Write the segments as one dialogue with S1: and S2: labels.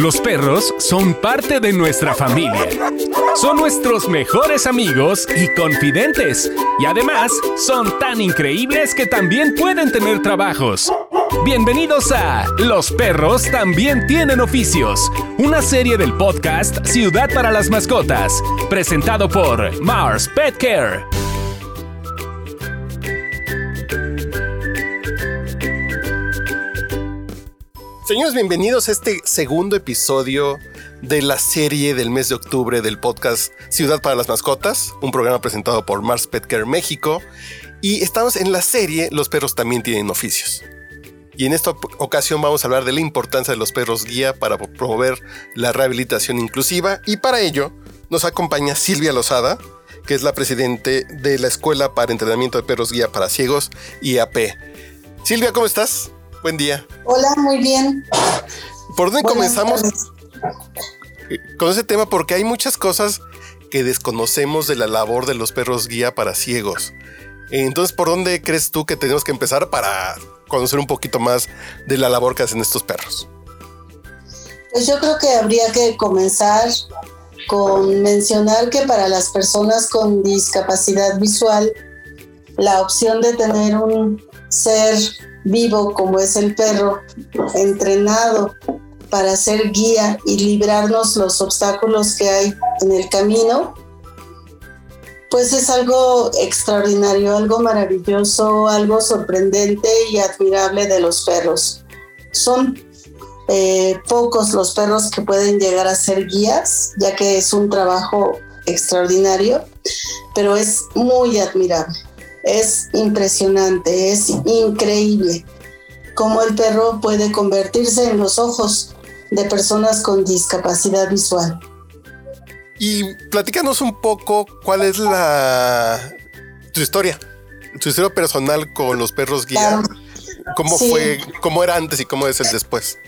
S1: Los perros son parte de nuestra familia. Son nuestros mejores amigos y confidentes. Y además, son tan increíbles que también pueden tener trabajos. Bienvenidos a Los perros también tienen oficios, una serie del podcast Ciudad para las Mascotas, presentado por Mars Pet Care.
S2: Señores, bienvenidos a este segundo episodio de la serie del mes de octubre del podcast Ciudad para las Mascotas, un programa presentado por Mars Pet Care México. Y estamos en la serie Los perros también tienen oficios. Y en esta ocasión vamos a hablar de la importancia de los perros guía para promover la rehabilitación inclusiva. Y para ello nos acompaña Silvia Lozada, que es la presidente de la Escuela para Entrenamiento de Perros Guía para Ciegos, IAP. Silvia, ¿cómo estás? Buen día.
S3: Hola, muy bien.
S2: ¿Por dónde comenzamos con ese tema? Porque hay muchas cosas que desconocemos de la labor de los perros guía para ciegos. Entonces, ¿por dónde crees tú que tenemos que empezar para conocer un poquito más de la labor que hacen estos perros?
S3: Pues yo creo que habría que comenzar con mencionar que para las personas con discapacidad visual, la opción de tener un ser vivo como es el perro, entrenado para ser guía y librarnos los obstáculos que hay en el camino, pues es algo extraordinario, algo maravilloso, algo sorprendente y admirable de los perros. Son eh, pocos los perros que pueden llegar a ser guías, ya que es un trabajo extraordinario, pero es muy admirable es impresionante, es increíble cómo el perro puede convertirse en los ojos de personas con discapacidad visual.
S2: Y platícanos un poco cuál es la tu historia, tu historia personal con los perros guía. ¿Cómo fue, cómo era antes y cómo es el después?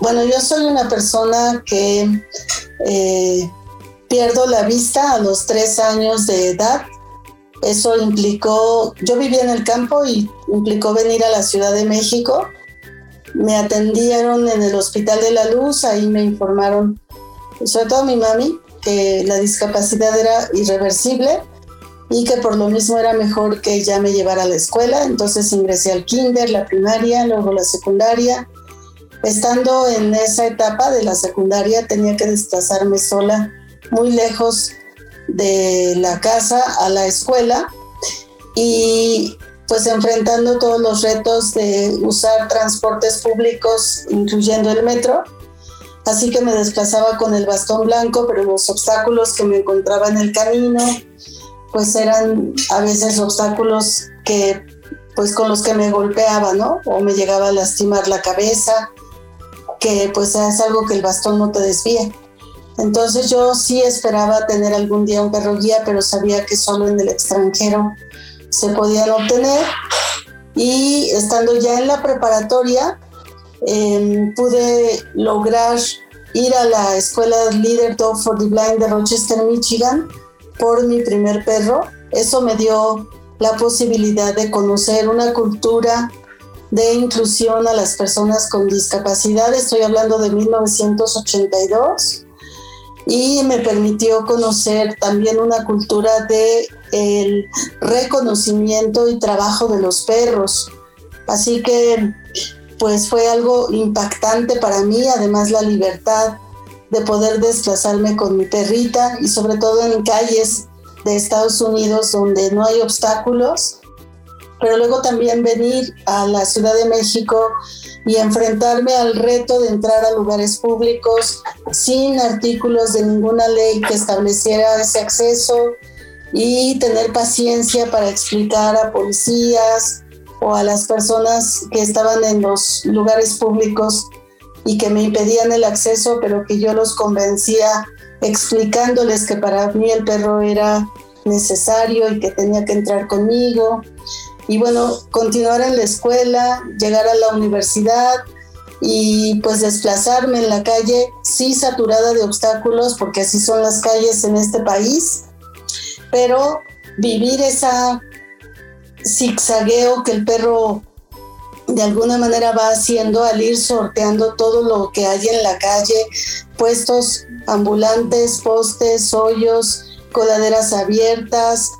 S3: Bueno, yo soy una persona que eh, pierdo la vista a los tres años de edad eso implicó, yo vivía en el campo y implicó venir a la Ciudad de México. Me atendieron en el Hospital de la Luz, ahí me informaron, sobre todo mi mami, que la discapacidad era irreversible y que por lo mismo era mejor que ya me llevara a la escuela. Entonces ingresé al kinder, la primaria, luego la secundaria. Estando en esa etapa de la secundaria tenía que desplazarme sola muy lejos de la casa a la escuela y pues enfrentando todos los retos de usar transportes públicos, incluyendo el metro. Así que me desplazaba con el bastón blanco, pero los obstáculos que me encontraba en el camino, pues eran a veces obstáculos que, pues con los que me golpeaba, ¿no? O me llegaba a lastimar la cabeza, que pues es algo que el bastón no te desvía. Entonces yo sí esperaba tener algún día un perro guía, pero sabía que solo en el extranjero se podían obtener. Y estando ya en la preparatoria, em, pude lograr ir a la escuela Leader Dog for the Blind de Rochester, Michigan, por mi primer perro. Eso me dio la posibilidad de conocer una cultura de inclusión a las personas con discapacidad. Estoy hablando de 1982 y me permitió conocer también una cultura de el reconocimiento y trabajo de los perros. Así que pues fue algo impactante para mí, además la libertad de poder desplazarme con mi perrita y sobre todo en calles de Estados Unidos donde no hay obstáculos, pero luego también venir a la Ciudad de México y enfrentarme al reto de entrar a lugares públicos sin artículos de ninguna ley que estableciera ese acceso y tener paciencia para explicar a policías o a las personas que estaban en los lugares públicos y que me impedían el acceso, pero que yo los convencía explicándoles que para mí el perro era necesario y que tenía que entrar conmigo y bueno, continuar en la escuela, llegar a la universidad y pues desplazarme en la calle, sí saturada de obstáculos, porque así son las calles en este país, pero vivir esa zigzagueo que el perro de alguna manera va haciendo al ir sorteando todo lo que hay en la calle, puestos ambulantes, postes, hoyos, coladeras abiertas,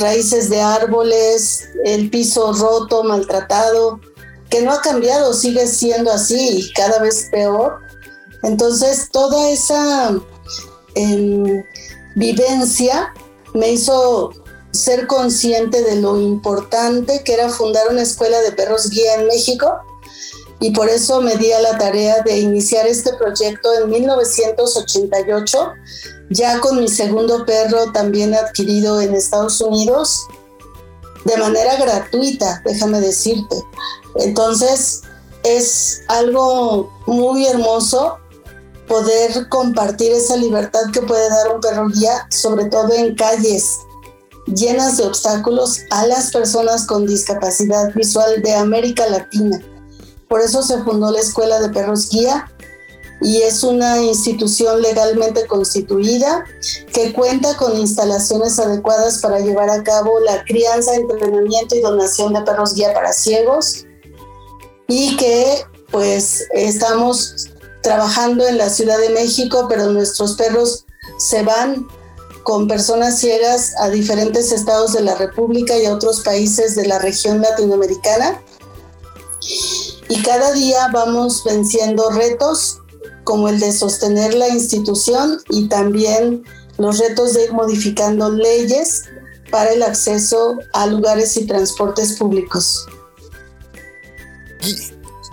S3: raíces de árboles, el piso roto, maltratado, que no ha cambiado, sigue siendo así y cada vez peor. Entonces, toda esa em, vivencia me hizo ser consciente de lo importante que era fundar una escuela de perros guía en México y por eso me di a la tarea de iniciar este proyecto en 1988, ya con mi segundo perro también adquirido en Estados Unidos, de manera gratuita, déjame decirte. Entonces, es algo muy hermoso poder compartir esa libertad que puede dar un perro guía, sobre todo en calles llenas de obstáculos a las personas con discapacidad visual de América Latina. Por eso se fundó la Escuela de Perros Guía y es una institución legalmente constituida que cuenta con instalaciones adecuadas para llevar a cabo la crianza, entrenamiento y donación de perros guía para ciegos y que pues estamos trabajando en la Ciudad de México, pero nuestros perros se van con personas ciegas a diferentes estados de la República y a otros países de la región latinoamericana. Y cada día vamos venciendo retos como el de sostener la institución y también los retos de ir modificando leyes para el acceso a lugares y transportes públicos.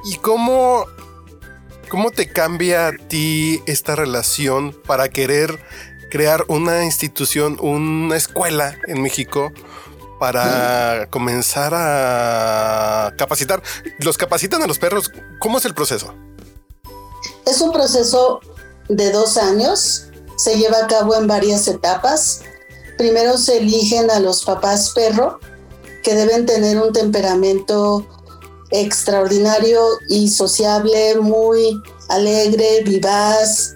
S2: ¿Y, cómo, cómo te cambia a ti esta relación para querer crear una institución, una escuela en México para comenzar a capacitar. Los capacitan a los perros. ¿Cómo es el proceso?
S3: Es un proceso de dos años. Se lleva a cabo en varias etapas. Primero se eligen a los papás perro, que deben tener un temperamento extraordinario y sociable, muy alegre, vivaz,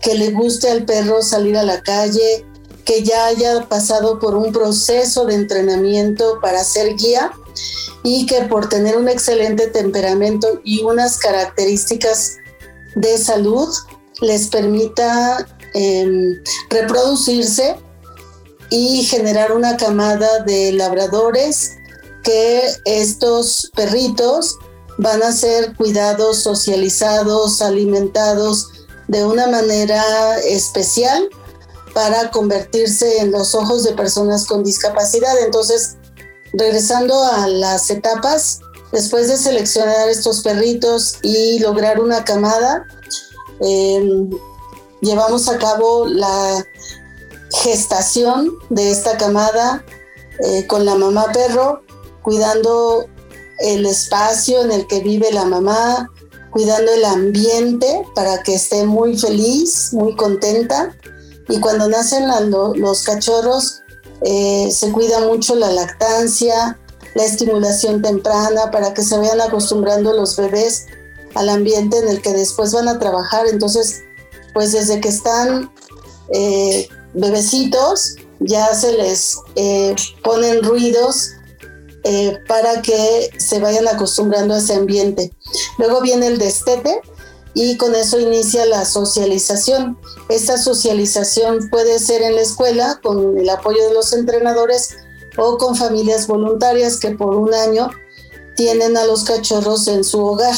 S3: que le guste al perro salir a la calle, que ya haya pasado por un proceso de entrenamiento para ser guía y que por tener un excelente temperamento y unas características de salud les permita em, reproducirse y generar una camada de labradores que estos perritos van a ser cuidados, socializados, alimentados de una manera especial para convertirse en los ojos de personas con discapacidad. Entonces, regresando a las etapas, después de seleccionar estos perritos y lograr una camada, em, llevamos a cabo la gestación de esta camada eh, con la mamá perro, cuidando el espacio en el que vive la mamá, cuidando el ambiente para que esté muy feliz, muy contenta. Y cuando nacen los cachorros, eh, se cuida mucho la lactancia, la estimulación temprana para que se vayan acostumbrando los bebés al ambiente en el que después van a trabajar. Entonces, pues desde que están eh, bebecitos, ya se les eh, ponen ruidos eh, para que se vayan acostumbrando a ese ambiente. Luego viene el destete y con eso inicia la socialización. Esta socialización puede ser en la escuela con el apoyo de los entrenadores o con familias voluntarias que por un año tienen a los cachorros en su hogar.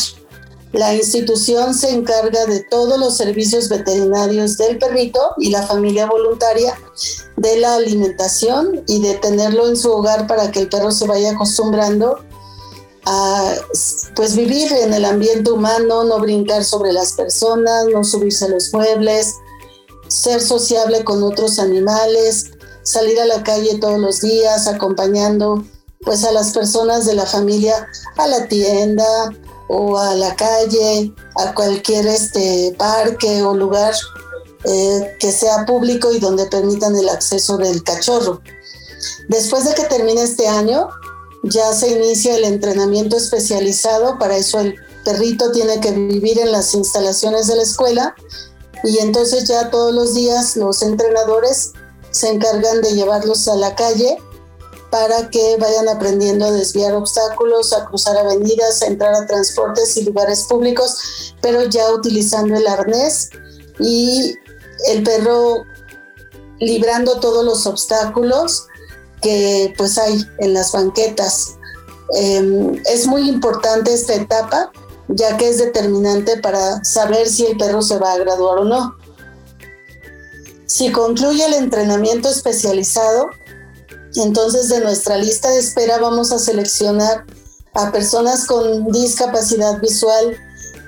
S3: La institución se encarga de todos los servicios veterinarios del perrito y la familia voluntaria de la alimentación y de tenerlo en su hogar para que el perro se vaya acostumbrando a pues vivir en el ambiente humano, no brincar sobre las personas, no subirse a los muebles, ser sociable con otros animales, salir a la calle todos los días acompañando pues a las personas de la familia a la tienda, o a la calle, a cualquier este parque o lugar eh, que sea público y donde permitan el acceso del cachorro. Después de que termine este año, ya se inicia el entrenamiento especializado, para eso el perrito tiene que vivir en las instalaciones de la escuela y entonces ya todos los días los entrenadores se encargan de llevarlos a la calle para que vayan aprendiendo a desviar obstáculos, a cruzar avenidas, a entrar a transportes y lugares públicos, pero ya utilizando el arnés y el perro librando todos los obstáculos que pues hay en las banquetas. Em, es muy importante esta etapa ya que es determinante para saber si el perro se va a graduar o no. Si concluye el entrenamiento especializado, entonces de nuestra lista de espera vamos a seleccionar a personas con discapacidad visual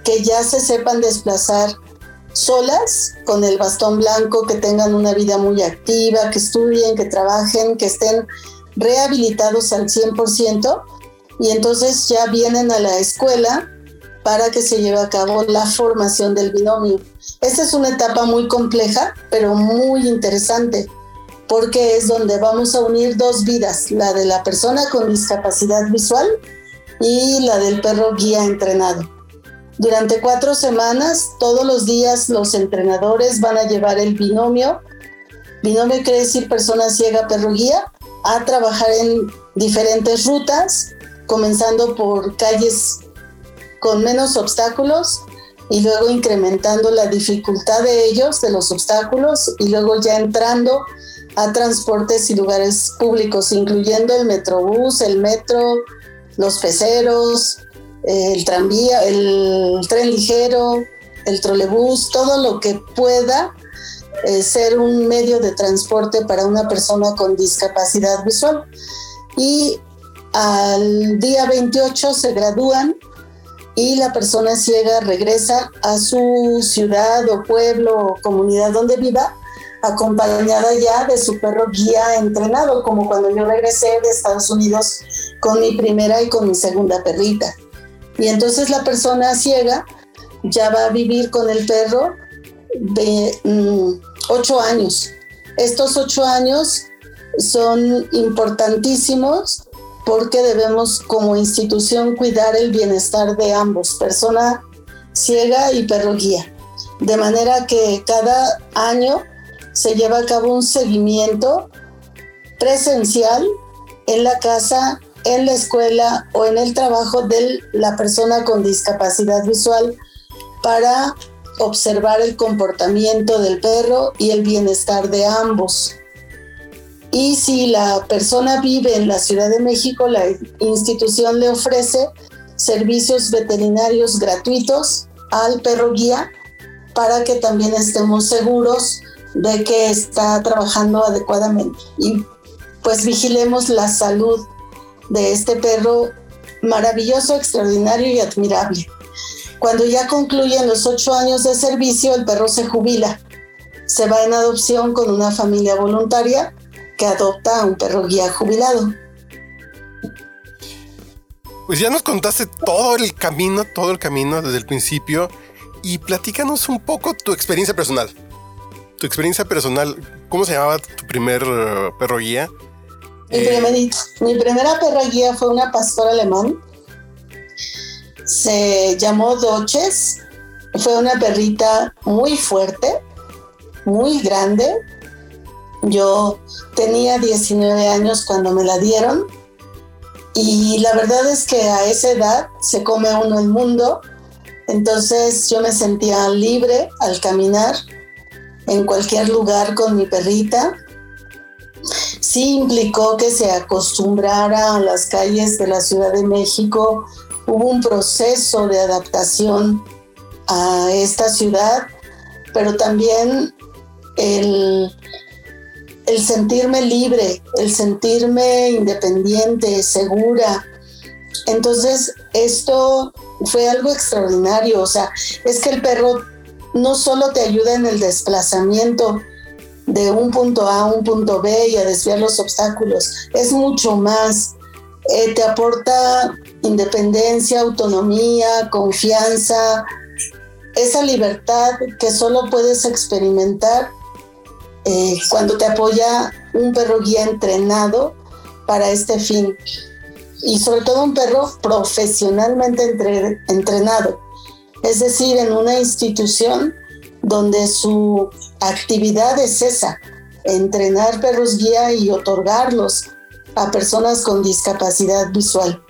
S3: que ya se sepan desplazar solas con el bastón blanco, que tengan una vida muy activa, que estudien, que trabajen, que estén rehabilitados al 100% y entonces ya vienen a la escuela para que se lleve a cabo la formación del binomio. Esta es una etapa muy compleja, pero muy interesante, porque es donde vamos a unir dos vidas, la de la persona con discapacidad visual y la del perro guía entrenado. Durante cuatro semanas, todos los días los entrenadores van a llevar el binomio. Binomio quiere decir persona ciega, perro guía, a trabajar en diferentes rutas, comenzando por calles con menos obstáculos y luego incrementando la dificultad de ellos, de los obstáculos, y luego ya entrando a transportes y lugares públicos, incluyendo el metrobús, el metro, los peceros, el tranvía, el tren ligero, el trolebús, todo lo que pueda eh, ser un medio de transporte para una persona con discapacidad visual. Y al día 28 se gradúan y la persona ciega regresa a su ciudad o pueblo o comunidad donde viva acompañada ya de su perro guía entrenado, como cuando yo regresé de Estados Unidos con mi primera y con mi segunda perrita. Y entonces la persona ciega ya va a vivir con el perro de mm, ocho años. Estos ocho años son importantísimos porque debemos como institución cuidar el bienestar de ambos, persona ciega y perro guía. De manera que cada año se lleva a cabo un seguimiento presencial en la casa, en la escuela o en el trabajo de la persona con discapacidad visual para observar el comportamiento del perro y el bienestar de ambos. Y si la persona vive en la Ciudad de México, la institución le ofrece servicios veterinarios gratuitos al perro guía para que también estemos seguros de que está trabajando adecuadamente. Y pues vigilemos la salud de este perro maravilloso, extraordinario y admirable. Cuando ya concluyen los ocho años de servicio, el perro se jubila. Se va en adopción con una familia voluntaria que adopta a un perro guía jubilado.
S2: Pues ya nos contaste todo el camino, todo el camino desde el principio y platícanos un poco tu experiencia personal. Tu experiencia personal, ¿cómo se llamaba tu primer eh, perro guía?
S3: Mi, eh, mi primera perro guía fue una pastora alemán. Se llamó Doches. Fue una perrita muy fuerte, muy grande, yo tenía 19 años cuando me la dieron y la verdad es que a esa edad se come uno el mundo, entonces yo me sentía libre al caminar en cualquier lugar con mi perrita. Sí implicó que se acostumbrara a las calles de la Ciudad de México. Hubo un proceso de adaptación a esta ciudad, pero también el el sentirme libre, el sentirme independiente, segura. Entonces, esto fue algo extraordinario. O sea, es que el perro no solo te ayuda en el desplazamiento de un punto A a un punto B y a desviar los obstáculos, es mucho más. Eh, te aporta independencia, autonomía, confianza, esa libertad que solo puedes experimentar eh, cuando te apoya un perro guía entrenado para este fin. Y sobre todo un perro profesionalmente entrenado. Es decir, en una institución donde su actividad es esa, entrenar perros guía y otorgarlos a personas con discapacidad visual.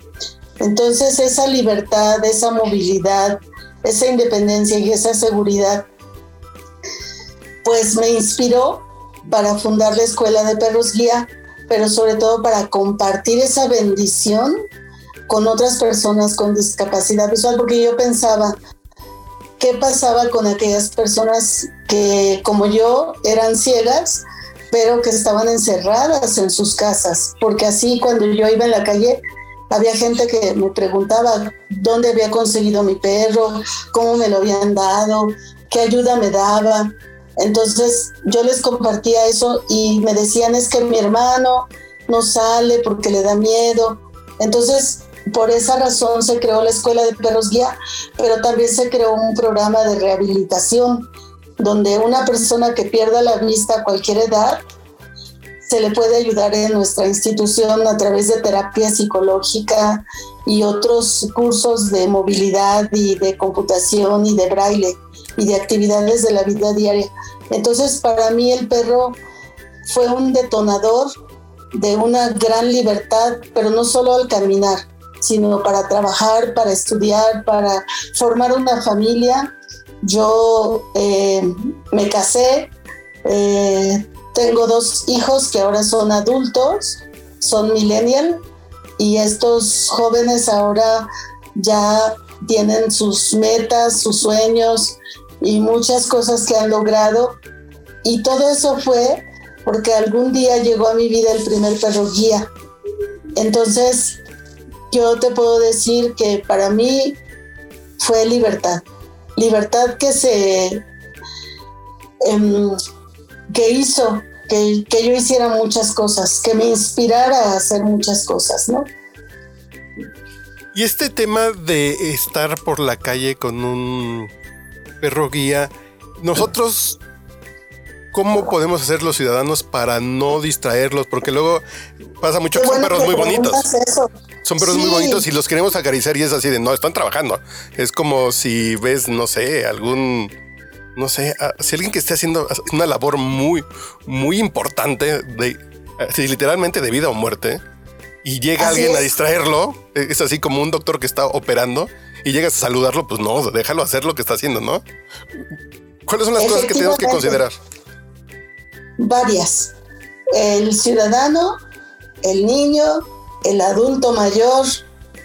S3: Entonces esa libertad, esa movilidad, esa independencia y esa seguridad, pues me inspiró para fundar la Escuela de Perros Guía, pero sobre todo para compartir esa bendición con otras personas con discapacidad visual, porque yo pensaba, ¿qué pasaba con aquellas personas que como yo eran ciegas, pero que estaban encerradas en sus casas? Porque así cuando yo iba en la calle, había gente que me preguntaba dónde había conseguido mi perro, cómo me lo habían dado, qué ayuda me daba. Entonces yo les compartía eso y me decían es que mi hermano no sale porque le da miedo. Entonces por esa razón se creó la Escuela de Perros Guía, pero también se creó un programa de rehabilitación donde una persona que pierda la vista a cualquier edad se le puede ayudar en nuestra institución a través de terapia psicológica y otros cursos de movilidad y de computación y de braille y de actividades de la vida diaria. Entonces, para mí el perro fue un detonador de una gran libertad, pero no solo al caminar, sino para trabajar, para estudiar, para formar una familia. Yo eh, me casé, eh, tengo dos hijos que ahora son adultos, son millennial y estos jóvenes ahora ya tienen sus metas, sus sueños y muchas cosas que han logrado. Y todo eso fue porque algún día llegó a mi vida el primer perro guía. Entonces, yo te puedo decir que para mí fue libertad. Libertad que se em, que hizo que, yo hiciera muchas cosas, que me inspirara a hacer muchas cosas, ¿no?
S2: Y este tema de estar por la calle con un perro guía, nosotros, ¿cómo podemos hacer los ciudadanos para no distraerlos? Porque luego pasa mucho que son perros muy bonitos. Son perros muy bonitos y los queremos acariciar y es así de, no, están trabajando. Es como si ves, no sé, algún no sé, si alguien que esté haciendo una labor muy, muy importante, de, literalmente de vida o muerte, y llega alguien a distraerlo, es así como un doctor que está operando, y llegas a saludarlo, pues no, déjalo hacer lo que está haciendo, ¿no? ¿Cuáles son las cosas que tenemos que considerar?
S3: Varias. El ciudadano, el niño, el adulto mayor,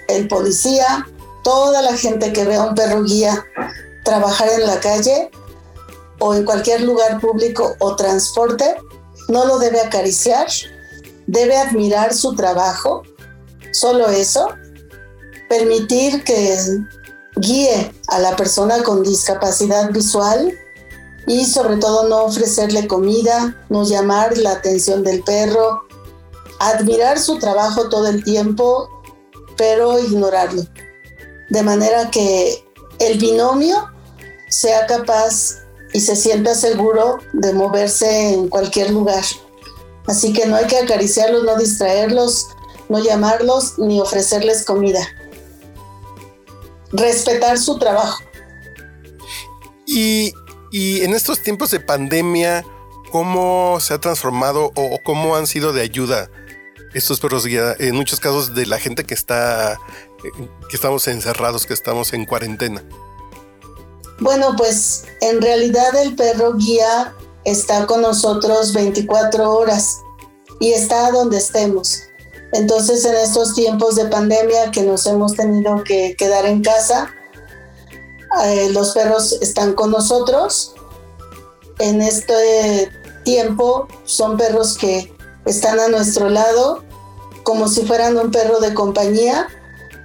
S3: el policía, toda la gente que vea a un perro guía trabajar en la calle o en cualquier lugar público o transporte, no lo debe acariciar, debe admirar su trabajo, solo eso, permitir que guíe a la persona con discapacidad visual y sobre todo no ofrecerle comida, no llamar la atención del perro, admirar su trabajo todo el tiempo, pero ignorarlo. De manera que el binomio sea capaz y se sienta seguro de moverse en cualquier lugar. Así que no hay que acariciarlos, no distraerlos, no llamarlos ni ofrecerles comida. Respetar su trabajo.
S2: Y, en estos tiempos de pandemia, ¿cómo se ha transformado o, cómo han sido de ayuda estos perros guía? En muchos casos de la gente que está, que estamos encerrados, que estamos en cuarentena.
S3: Bueno, pues en realidad el perro guía está con nosotros 24 horas y está donde estemos. Entonces en estos tiempos de pandemia que nos hemos tenido que quedar en casa, eh, los perros están con nosotros. En este tiempo son perros que están a nuestro lado como si fueran un perro de compañía,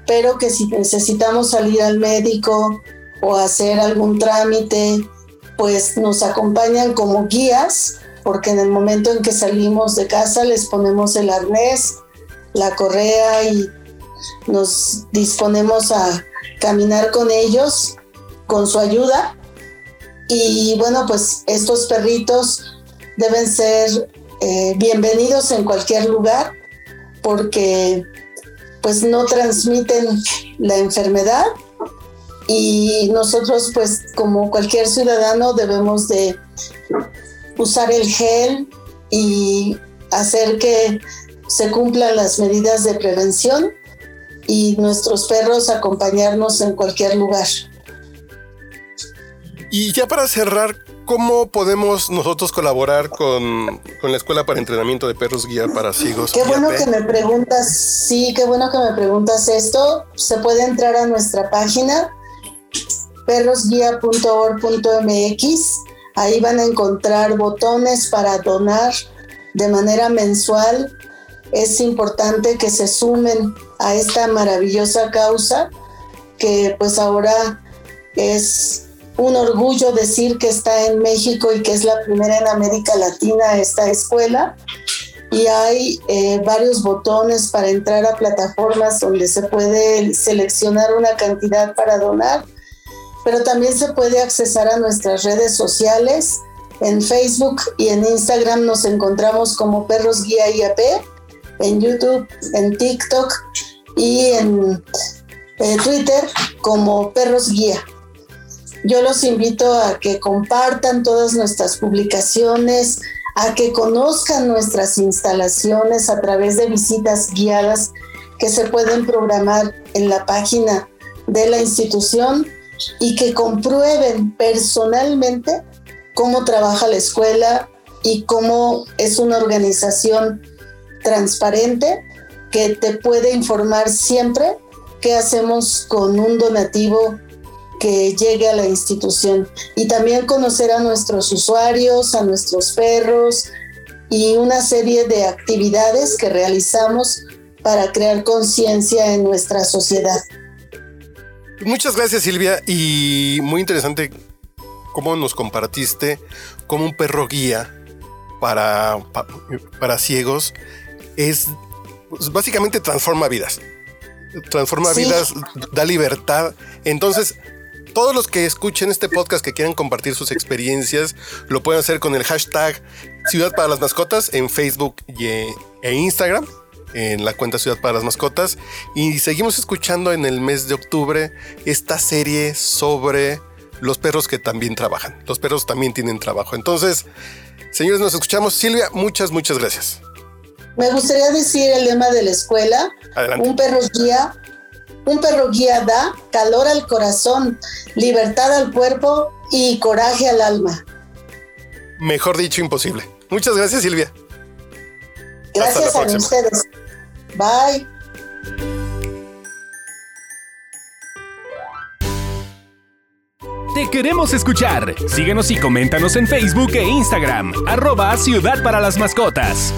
S3: pero que si necesitamos salir al médico, o hacer algún trámite, pues nos acompañan como guías, porque en el momento en que salimos de casa les ponemos el arnés, la correa y nos disponemos a caminar con ellos, con su ayuda. Y bueno, pues estos perritos deben ser eh, bienvenidos en cualquier lugar porque pues no transmiten la enfermedad y nosotros pues como cualquier ciudadano debemos de usar el gel y hacer que se cumplan las medidas de prevención y nuestros perros acompañarnos en cualquier lugar.
S2: Y ya para cerrar, ¿cómo podemos nosotros colaborar con, la Escuela para Entrenamiento de Perros Guía para Ciegos?
S3: Qué bueno que me preguntas, sí, qué bueno que me preguntas esto. Se puede entrar a nuestra página perrosguía.org.mx. Ahí van a encontrar botones para donar de manera mensual. Es importante que se sumen a esta maravillosa causa que pues ahora es un orgullo decir que está en México y que es la primera en América Latina esta escuela. Y hay eh, varios botones para entrar a plataformas donde se puede seleccionar una cantidad para donar, pero también se puede accesar a nuestras redes sociales. En Facebook y en Instagram nos encontramos como Perros Guía IAP, en YouTube, en TikTok y en eh, Twitter como Perros Guía. Yo los invito a que compartan todas nuestras publicaciones, a que conozcan nuestras instalaciones a través de visitas guiadas que se pueden programar en la página de la institución y que comprueben personalmente cómo trabaja la escuela y cómo es una organización transparente que te puede informar siempre qué hacemos con un donativo que llegue a la institución y también conocer a nuestros usuarios, a nuestros perros y una serie de actividades que realizamos para crear conciencia en nuestra sociedad.
S2: Muchas gracias Silvia y muy interesante cómo nos compartiste como un perro guía para, para, ciegos es pues, básicamente transforma vidas. Transforma vidas, da libertad. Entonces, todos los que escuchen este podcast que quieran compartir sus experiencias, lo pueden hacer con el hashtag Ciudad para las Mascotas en Facebook e Instagram, en la cuenta Ciudad para las Mascotas. Y seguimos escuchando en el mes de octubre esta serie sobre los perros que también trabajan. Los perros también tienen trabajo. Entonces, señores, nos escuchamos. Silvia, muchas, muchas gracias.
S3: Me gustaría decir el lema de la escuela. Un perro guía un perro guía da calor al corazón, libertad al cuerpo y coraje al alma.
S2: Mejor dicho, imposible. Muchas gracias, Silvia.
S3: Gracias a ustedes. Bye.
S1: Te queremos escuchar. Síguenos y coméntanos en Facebook e Instagram. Arroba Ciudad para las Mascotas.